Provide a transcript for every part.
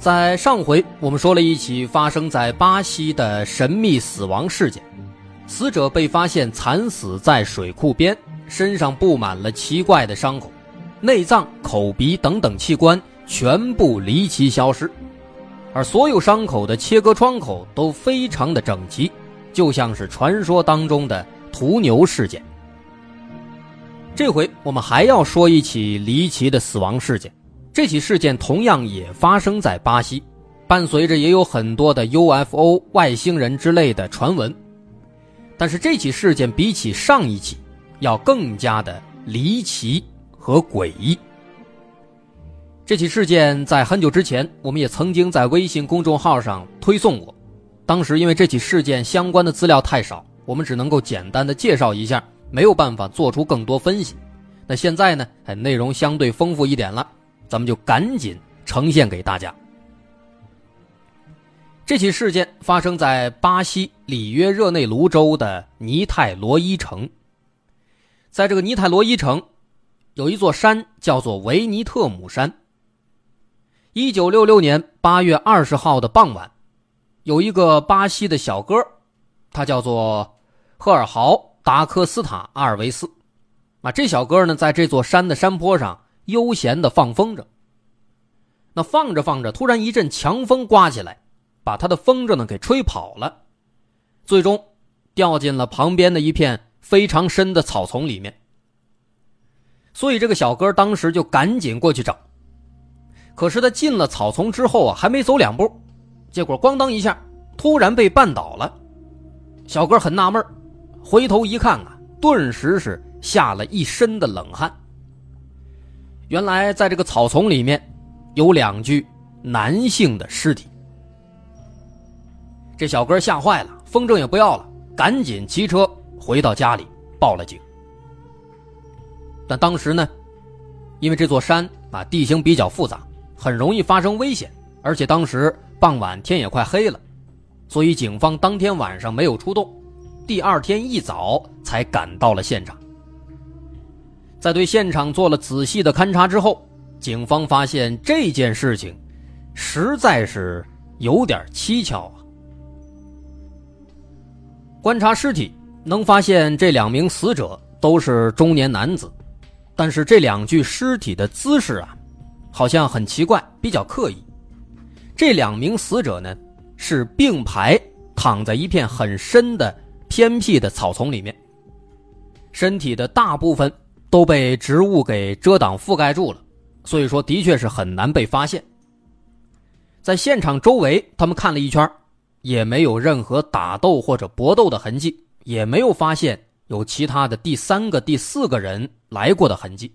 在上回，我们说了一起发生在巴西的神秘死亡事件，死者被发现惨死在水库边，身上布满了奇怪的伤口，内脏、口鼻等等器官全部离奇消失，而所有伤口的切割窗口都非常的整齐，就像是传说当中的屠牛事件。这回我们还要说一起离奇的死亡事件。这起事件同样也发生在巴西，伴随着也有很多的 UFO 外星人之类的传闻。但是这起事件比起上一起，要更加的离奇和诡异。这起事件在很久之前，我们也曾经在微信公众号上推送过。当时因为这起事件相关的资料太少，我们只能够简单的介绍一下，没有办法做出更多分析。那现在呢，内容相对丰富一点了。咱们就赶紧呈现给大家。这起事件发生在巴西里约热内卢州的尼泰罗伊城。在这个尼泰罗伊城，有一座山叫做维尼特姆山。一九六六年八月二十号的傍晚，有一个巴西的小哥，他叫做赫尔豪·达科斯塔·阿尔维斯。啊，这小哥呢，在这座山的山坡上。悠闲的放风筝，那放着放着，突然一阵强风刮起来，把他的风筝呢给吹跑了，最终掉进了旁边的一片非常深的草丛里面。所以这个小哥当时就赶紧过去找，可是他进了草丛之后啊，还没走两步，结果咣当一下，突然被绊倒了。小哥很纳闷，回头一看啊，顿时是吓了一身的冷汗。原来在这个草丛里面，有两具男性的尸体。这小哥吓坏了，风筝也不要了，赶紧骑车回到家里报了警。但当时呢，因为这座山啊地形比较复杂。很容易发生危险，而且当时傍晚天也快黑了，所以警方当天晚上没有出动，第二天一早才赶到了现场。在对现场做了仔细的勘查之后，警方发现这件事情实在是有点蹊跷啊。观察尸体，能发现这两名死者都是中年男子，但是这两具尸体的姿势啊。好像很奇怪，比较刻意。这两名死者呢，是并排躺在一片很深的偏僻的草丛里面，身体的大部分都被植物给遮挡覆盖住了，所以说的确是很难被发现。在现场周围，他们看了一圈，也没有任何打斗或者搏斗的痕迹，也没有发现有其他的第三个、第四个人来过的痕迹。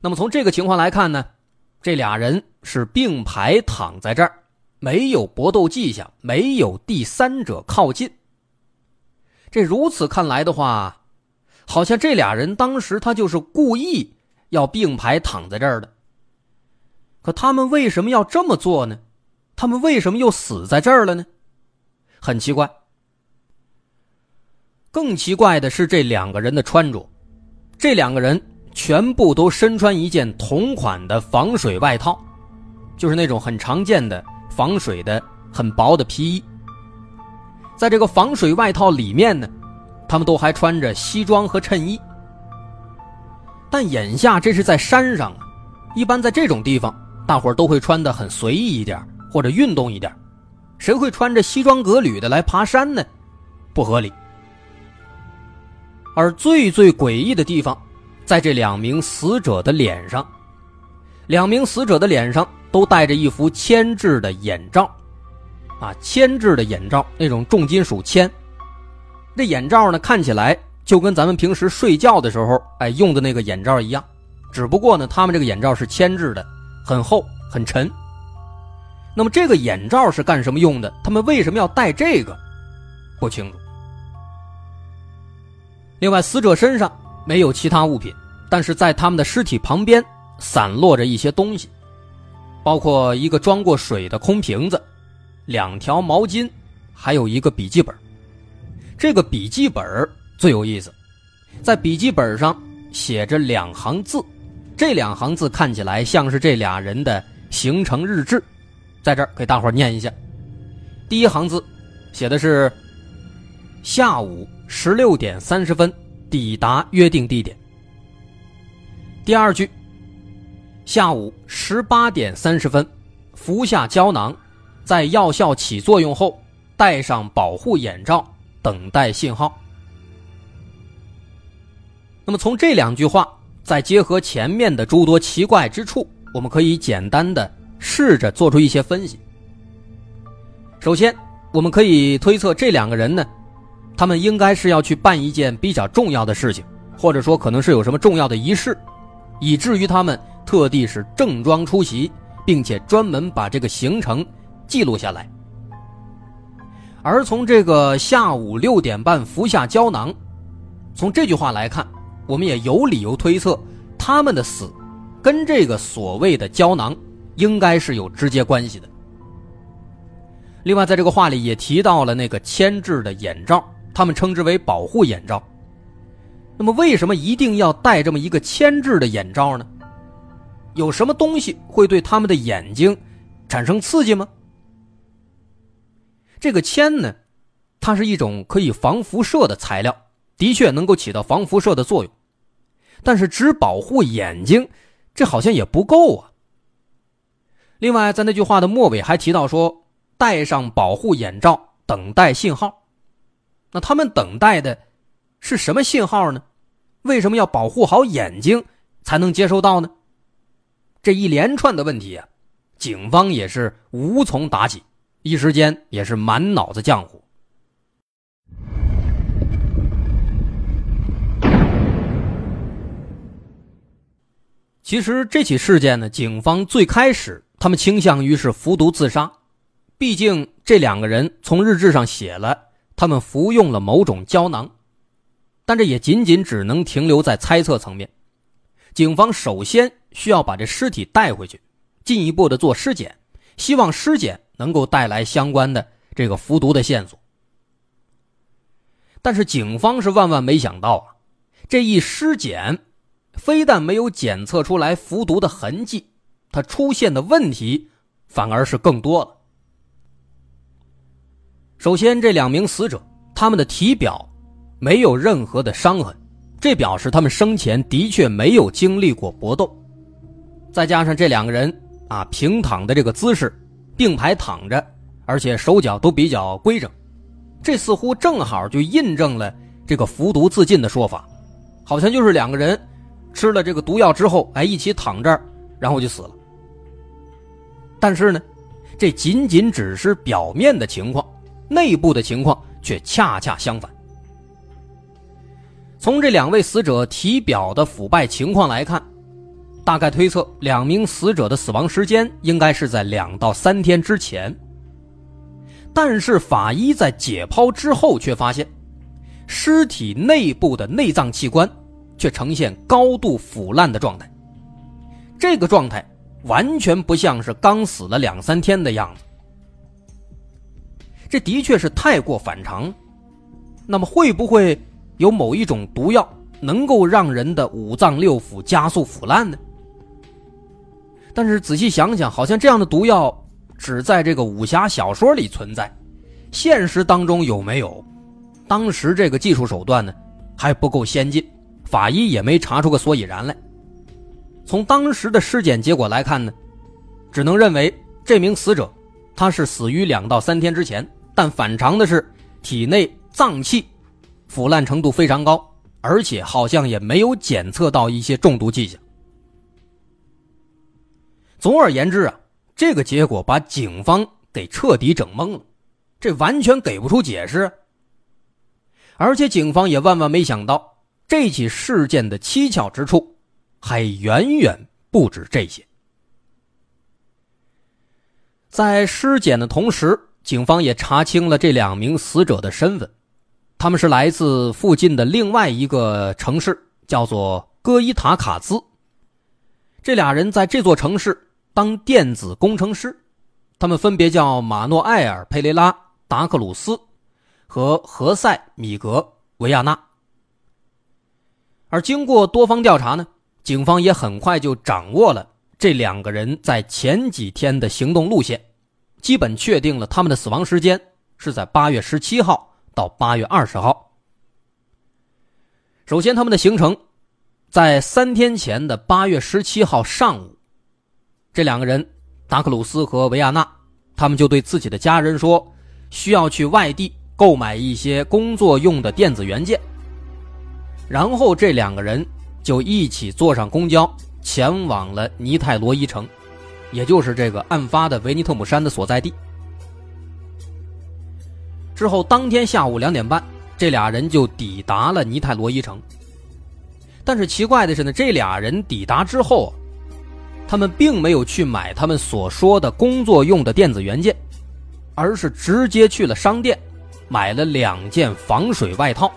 那么从这个情况来看呢，这俩人是并排躺在这儿，没有搏斗迹象，没有第三者靠近。这如此看来的话，好像这俩人当时他就是故意要并排躺在这儿的。可他们为什么要这么做呢？他们为什么又死在这儿了呢？很奇怪。更奇怪的是这两个人的穿着，这两个人。全部都身穿一件同款的防水外套，就是那种很常见的防水的很薄的皮衣。在这个防水外套里面呢，他们都还穿着西装和衬衣。但眼下这是在山上啊，一般在这种地方，大伙都会穿的很随意一点或者运动一点，谁会穿着西装革履的来爬山呢？不合理。而最最诡异的地方。在这两名死者的脸上，两名死者的脸上都戴着一副铅制的眼罩，啊，铅制的眼罩，那种重金属铅。这眼罩呢，看起来就跟咱们平时睡觉的时候，哎，用的那个眼罩一样，只不过呢，他们这个眼罩是铅制的，很厚很沉。那么这个眼罩是干什么用的？他们为什么要戴这个？不清楚。另外，死者身上。没有其他物品，但是在他们的尸体旁边散落着一些东西，包括一个装过水的空瓶子、两条毛巾，还有一个笔记本。这个笔记本最有意思，在笔记本上写着两行字，这两行字看起来像是这俩人的行程日志，在这儿给大伙念一下。第一行字写的是下午十六点三十分。抵达约定地点。第二句，下午十八点三十分，服下胶囊，在药效起作用后，戴上保护眼罩，等待信号。那么从这两句话，再结合前面的诸多奇怪之处，我们可以简单的试着做出一些分析。首先，我们可以推测这两个人呢。他们应该是要去办一件比较重要的事情，或者说可能是有什么重要的仪式，以至于他们特地是正装出席，并且专门把这个行程记录下来。而从这个下午六点半服下胶囊，从这句话来看，我们也有理由推测他们的死跟这个所谓的胶囊应该是有直接关系的。另外，在这个话里也提到了那个铅制的眼罩。他们称之为保护眼罩。那么，为什么一定要戴这么一个铅制的眼罩呢？有什么东西会对他们的眼睛产生刺激吗？这个铅呢，它是一种可以防辐射的材料，的确能够起到防辐射的作用。但是，只保护眼睛，这好像也不够啊。另外，在那句话的末尾还提到说：“戴上保护眼罩，等待信号。”那他们等待的是什么信号呢？为什么要保护好眼睛才能接收到呢？这一连串的问题啊，警方也是无从答起，一时间也是满脑子浆糊。其实这起事件呢，警方最开始他们倾向于是服毒自杀，毕竟这两个人从日志上写了他们服用了某种胶囊，但这也仅仅只能停留在猜测层面。警方首先需要把这尸体带回去，进一步的做尸检，希望尸检能够带来相关的这个服毒的线索。但是警方是万万没想到啊，这一尸检。非但没有检测出来服毒的痕迹，它出现的问题反而是更多了。首先，这两名死者他们的体表没有任何的伤痕，这表示他们生前的确没有经历过搏斗。再加上这两个人啊平躺的这个姿势，并排躺着，而且手脚都比较规整，这似乎正好就印证了这个服毒自尽的说法，好像就是两个人。吃了这个毒药之后，哎，一起躺这儿，然后就死了。但是呢，这仅仅只是表面的情况，内部的情况却恰恰相反。从这两位死者体表的腐败情况来看，大概推测两名死者的死亡时间应该是在两到三天之前。但是法医在解剖之后却发现，尸体内部的内脏器官。却呈现高度腐烂的状态，这个状态完全不像是刚死了两三天的样子，这的确是太过反常。那么会不会有某一种毒药能够让人的五脏六腑加速腐烂呢？但是仔细想想，好像这样的毒药只在这个武侠小说里存在，现实当中有没有？当时这个技术手段呢还不够先进。法医也没查出个所以然来。从当时的尸检结果来看呢，只能认为这名死者他是死于两到三天之前。但反常的是，体内脏器腐烂程度非常高，而且好像也没有检测到一些中毒迹象。总而言之啊，这个结果把警方给彻底整懵了，这完全给不出解释。而且警方也万万没想到。这起事件的蹊跷之处，还远远不止这些。在尸检的同时，警方也查清了这两名死者的身份，他们是来自附近的另外一个城市，叫做戈伊塔卡兹。这俩人在这座城市当电子工程师，他们分别叫马诺埃尔·佩雷拉·达克鲁斯和何塞·米格·维亚纳。而经过多方调查呢，警方也很快就掌握了这两个人在前几天的行动路线，基本确定了他们的死亡时间是在八月十七号到八月二十号。首先，他们的行程在三天前的八月十七号上午，这两个人达克鲁斯和维亚纳，他们就对自己的家人说，需要去外地购买一些工作用的电子元件。然后这两个人就一起坐上公交，前往了尼泰罗伊城，也就是这个案发的维尼特姆山的所在地。之后当天下午两点半，这俩人就抵达了尼泰罗伊城。但是奇怪的是呢，这俩人抵达之后，他们并没有去买他们所说的工作用的电子元件，而是直接去了商店，买了两件防水外套，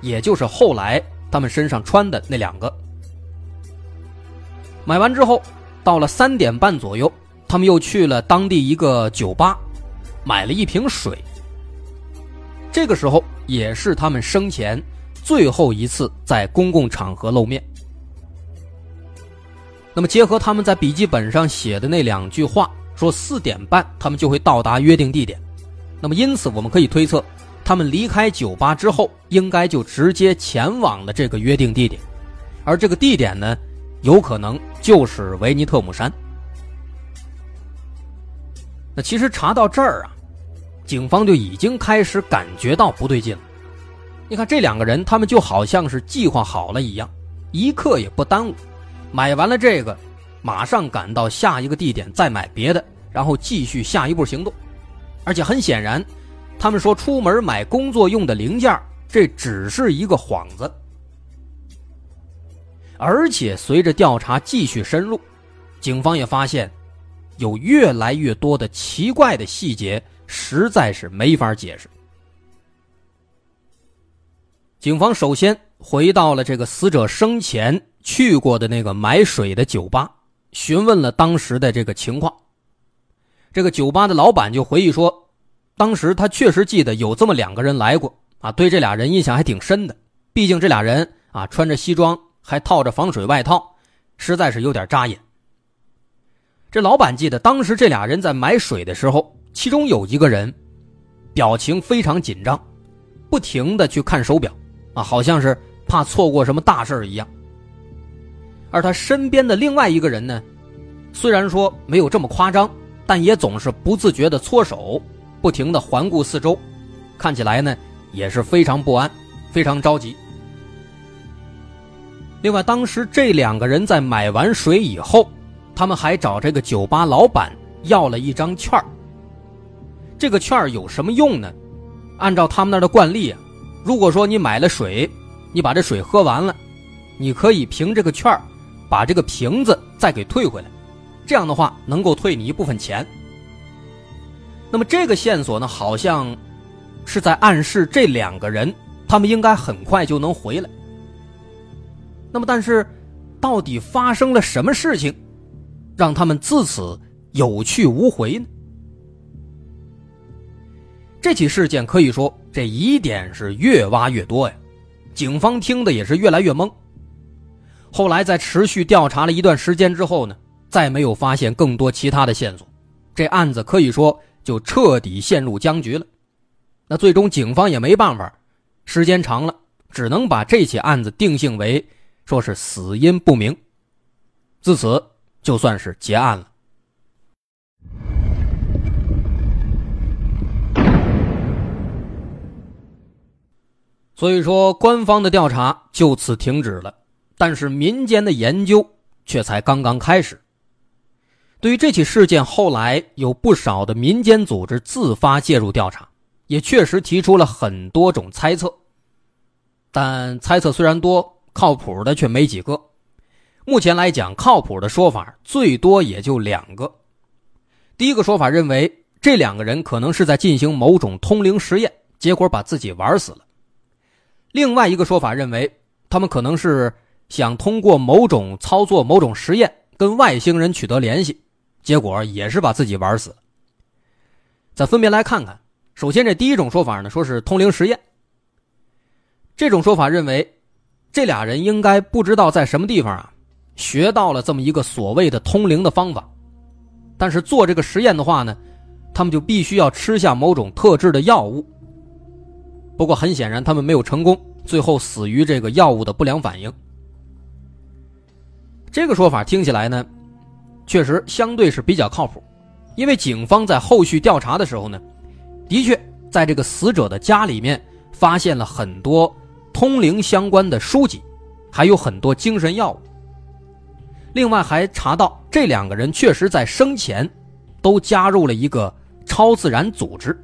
也就是后来。他们身上穿的那两个，买完之后，到了三点半左右，他们又去了当地一个酒吧，买了一瓶水。这个时候也是他们生前最后一次在公共场合露面。那么，结合他们在笔记本上写的那两句话，说四点半他们就会到达约定地点，那么因此我们可以推测。他们离开酒吧之后，应该就直接前往了这个约定地点，而这个地点呢，有可能就是维尼特姆山。那其实查到这儿啊，警方就已经开始感觉到不对劲了。你看这两个人，他们就好像是计划好了一样，一刻也不耽误，买完了这个，马上赶到下一个地点再买别的，然后继续下一步行动。而且很显然，他们说出门买工作用的零件，这只是一个幌子。而且随着调查继续深入，警方也发现，有越来越多的奇怪的细节，实在是没法解释。警方首先回到了这个死者生前去过的那个买水的酒吧，询问了当时的这个情况。这个酒吧的老板就回忆说，当时他确实记得有这么两个人来过啊，对这俩人印象还挺深的。毕竟这俩人啊，穿着西装。还套着防水外套，实在是有点扎眼。这老板记得当时这俩人在买水的时候，其中有一个人表情非常紧张，不停的去看手表，啊，好像是怕错过什么大事一样。而他身边的另外一个人呢，虽然说没有这么夸张，但也总是不自觉的搓手，不停的环顾四周，看起来呢也是非常不安，非常着急。另外，当时这两个人在买完水以后，他们还找这个酒吧老板要了一张券这个券有什么用呢？按照他们那儿的惯例啊，如果说你买了水，你把这水喝完了，你可以凭这个券把这个瓶子再给退回来，这样的话能够退你一部分钱。那么这个线索呢，好像是在暗示这两个人，他们应该很快就能回来。那么，但是，到底发生了什么事情，让他们自此有去无回呢？这起事件可以说，这疑点是越挖越多呀，警方听的也是越来越懵。后来在持续调查了一段时间之后呢，再没有发现更多其他的线索，这案子可以说就彻底陷入僵局了。那最终警方也没办法，时间长了，只能把这起案子定性为。说是死因不明，自此就算是结案了。所以说，官方的调查就此停止了，但是民间的研究却才刚刚开始。对于这起事件，后来有不少的民间组织自发介入调查，也确实提出了很多种猜测，但猜测虽然多。靠谱的却没几个，目前来讲，靠谱的说法最多也就两个。第一个说法认为，这两个人可能是在进行某种通灵实验，结果把自己玩死了；另外一个说法认为，他们可能是想通过某种操作、某种实验跟外星人取得联系，结果也是把自己玩死。咱分别来看看，首先这第一种说法呢，说是通灵实验。这种说法认为。这俩人应该不知道在什么地方啊，学到了这么一个所谓的通灵的方法，但是做这个实验的话呢，他们就必须要吃下某种特制的药物。不过很显然，他们没有成功，最后死于这个药物的不良反应。这个说法听起来呢，确实相对是比较靠谱，因为警方在后续调查的时候呢，的确在这个死者的家里面发现了很多。通灵相关的书籍，还有很多精神药物。另外还查到这两个人确实在生前都加入了一个超自然组织。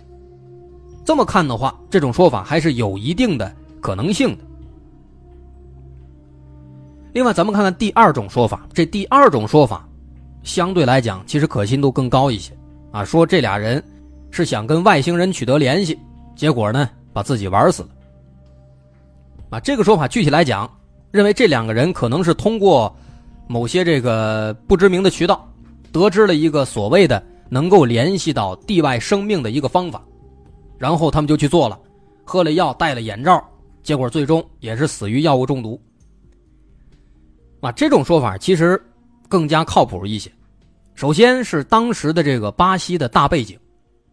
这么看的话，这种说法还是有一定的可能性的。另外，咱们看看第二种说法。这第二种说法相对来讲，其实可信度更高一些啊。说这俩人是想跟外星人取得联系，结果呢把自己玩死了。啊，这个说法具体来讲，认为这两个人可能是通过某些这个不知名的渠道，得知了一个所谓的能够联系到地外生命的一个方法，然后他们就去做了，喝了药，戴了眼罩，结果最终也是死于药物中毒。啊，这种说法其实更加靠谱一些。首先是当时的这个巴西的大背景，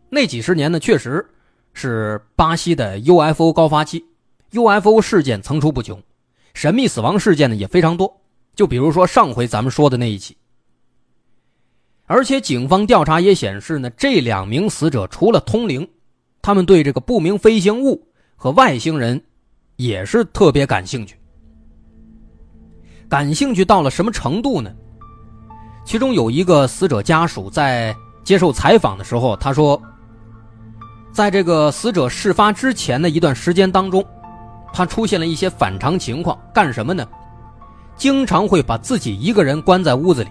那几十年呢，确实是巴西的 UFO 高发期。UFO 事件层出不穷，神秘死亡事件呢也非常多。就比如说上回咱们说的那一起，而且警方调查也显示呢，这两名死者除了通灵，他们对这个不明飞行物和外星人也是特别感兴趣。感兴趣到了什么程度呢？其中有一个死者家属在接受采访的时候，他说，在这个死者事发之前的一段时间当中，他出现了一些反常情况，干什么呢？经常会把自己一个人关在屋子里，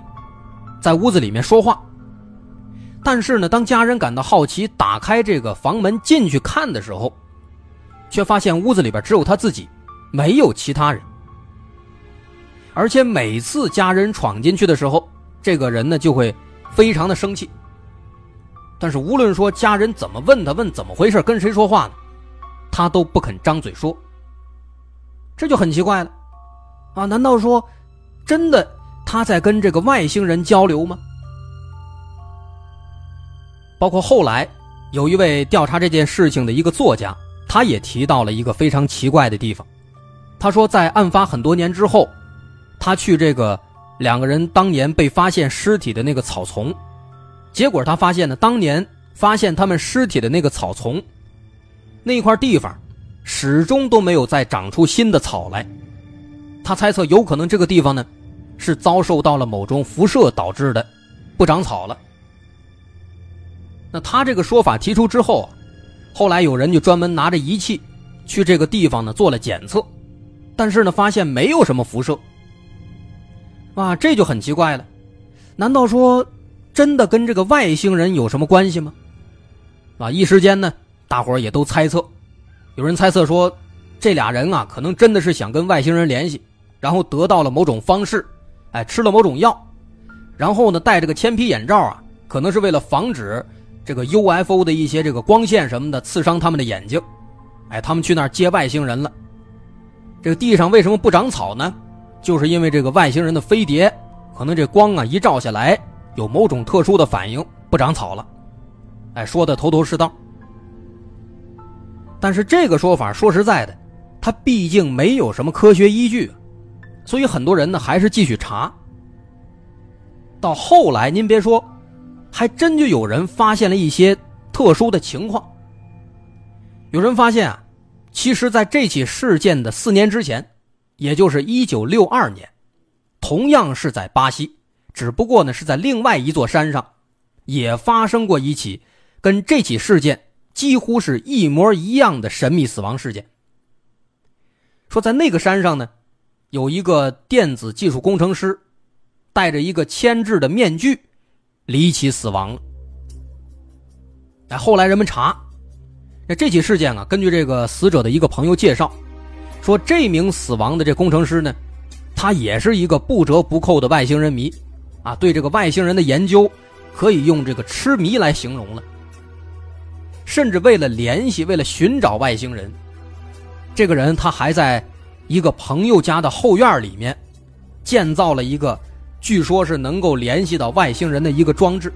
在屋子里面说话。但是呢，当家人感到好奇，打开这个房门进去看的时候，却发现屋子里边只有他自己，没有其他人。而且每次家人闯进去的时候，这个人呢就会非常的生气。但是无论说家人怎么问他，问怎么回事，跟谁说话呢，他都不肯张嘴说。这就很奇怪了，啊？难道说真的他在跟这个外星人交流吗？包括后来有一位调查这件事情的一个作家，他也提到了一个非常奇怪的地方。他说，在案发很多年之后。他去这个两个人当年被发现尸体的那个草丛，结果他发现呢，当年发现他们尸体的那个草丛，那块地方始终都没有再长出新的草来。他猜测有可能这个地方呢是遭受到了某种辐射导致的，不长草了。那他这个说法提出之后啊，后来有人就专门拿着仪器去这个地方呢做了检测，但是呢发现没有什么辐射。啊，这就很奇怪了，难道说真的跟这个外星人有什么关系吗？啊，一时间呢，大伙也都猜测，有人猜测说，这俩人啊，可能真的是想跟外星人联系，然后得到了某种方式，哎，吃了某种药，然后呢，戴这个铅皮眼罩啊，可能是为了防止这个 UFO 的一些这个光线什么的刺伤他们的眼睛，哎，他们去那儿接外星人了。这个地上为什么不长草呢？就是因为这个外星人的飞碟，可能这光啊一照下来，有某种特殊的反应，不长草了。哎，说的头头是道。但是这个说法说实在的，它毕竟没有什么科学依据，所以很多人呢还是继续查。到后来，您别说，还真就有人发现了一些特殊的情况。有人发现啊，其实在这起事件的四年之前。也就是一九六二年，同样是在巴西，只不过呢是在另外一座山上，也发生过一起跟这起事件几乎是一模一样的神秘死亡事件。说在那个山上呢，有一个电子技术工程师，戴着一个铅制的面具，离奇死亡了。哎，后来人们查，那这起事件啊，根据这个死者的一个朋友介绍。说这名死亡的这工程师呢，他也是一个不折不扣的外星人迷，啊，对这个外星人的研究可以用这个痴迷来形容了。甚至为了联系，为了寻找外星人，这个人他还在一个朋友家的后院里面建造了一个，据说是能够联系到外星人的一个装置。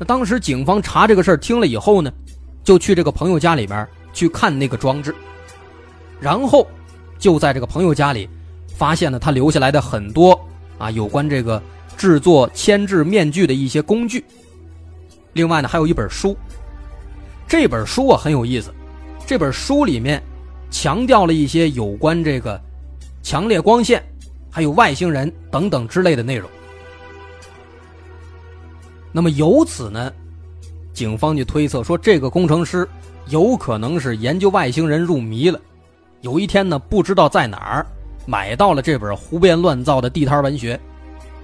那当时警方查这个事儿听了以后呢，就去这个朋友家里边去看那个装置。然后，就在这个朋友家里，发现了他留下来的很多啊有关这个制作铅制面具的一些工具。另外呢，还有一本书。这本书啊很有意思，这本书里面强调了一些有关这个强烈光线、还有外星人等等之类的内容。那么由此呢，警方就推测说，这个工程师有可能是研究外星人入迷了。有一天呢，不知道在哪儿买到了这本胡编乱造的地摊文学，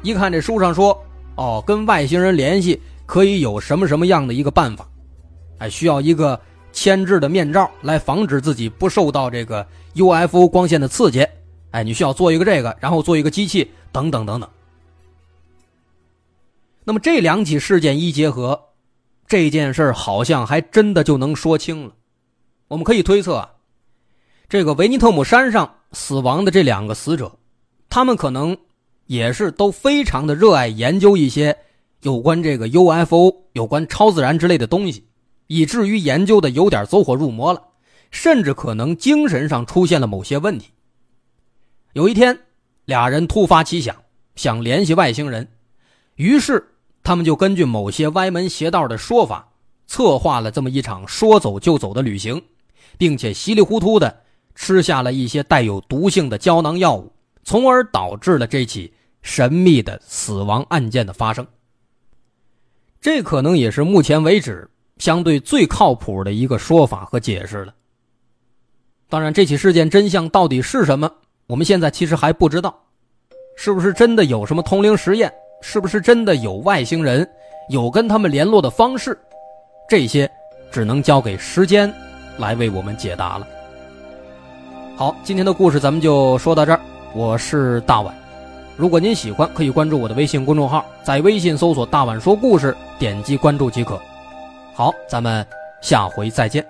一看这书上说，哦，跟外星人联系可以有什么什么样的一个办法，哎，需要一个铅制的面罩来防止自己不受到这个 UFO 光线的刺激，哎，你需要做一个这个，然后做一个机器，等等等等。那么这两起事件一结合，这件事好像还真的就能说清了。我们可以推测。这个维尼特姆山上死亡的这两个死者，他们可能也是都非常的热爱研究一些有关这个 UFO、有关超自然之类的东西，以至于研究的有点走火入魔了，甚至可能精神上出现了某些问题。有一天，俩人突发奇想，想联系外星人，于是他们就根据某些歪门邪道的说法，策划了这么一场说走就走的旅行，并且稀里糊涂的。吃下了一些带有毒性的胶囊药物，从而导致了这起神秘的死亡案件的发生。这可能也是目前为止相对最靠谱的一个说法和解释了。当然，这起事件真相到底是什么，我们现在其实还不知道。是不是真的有什么通灵实验？是不是真的有外星人？有跟他们联络的方式？这些只能交给时间来为我们解答了。好，今天的故事咱们就说到这儿。我是大碗，如果您喜欢，可以关注我的微信公众号，在微信搜索“大碗说故事”，点击关注即可。好，咱们下回再见。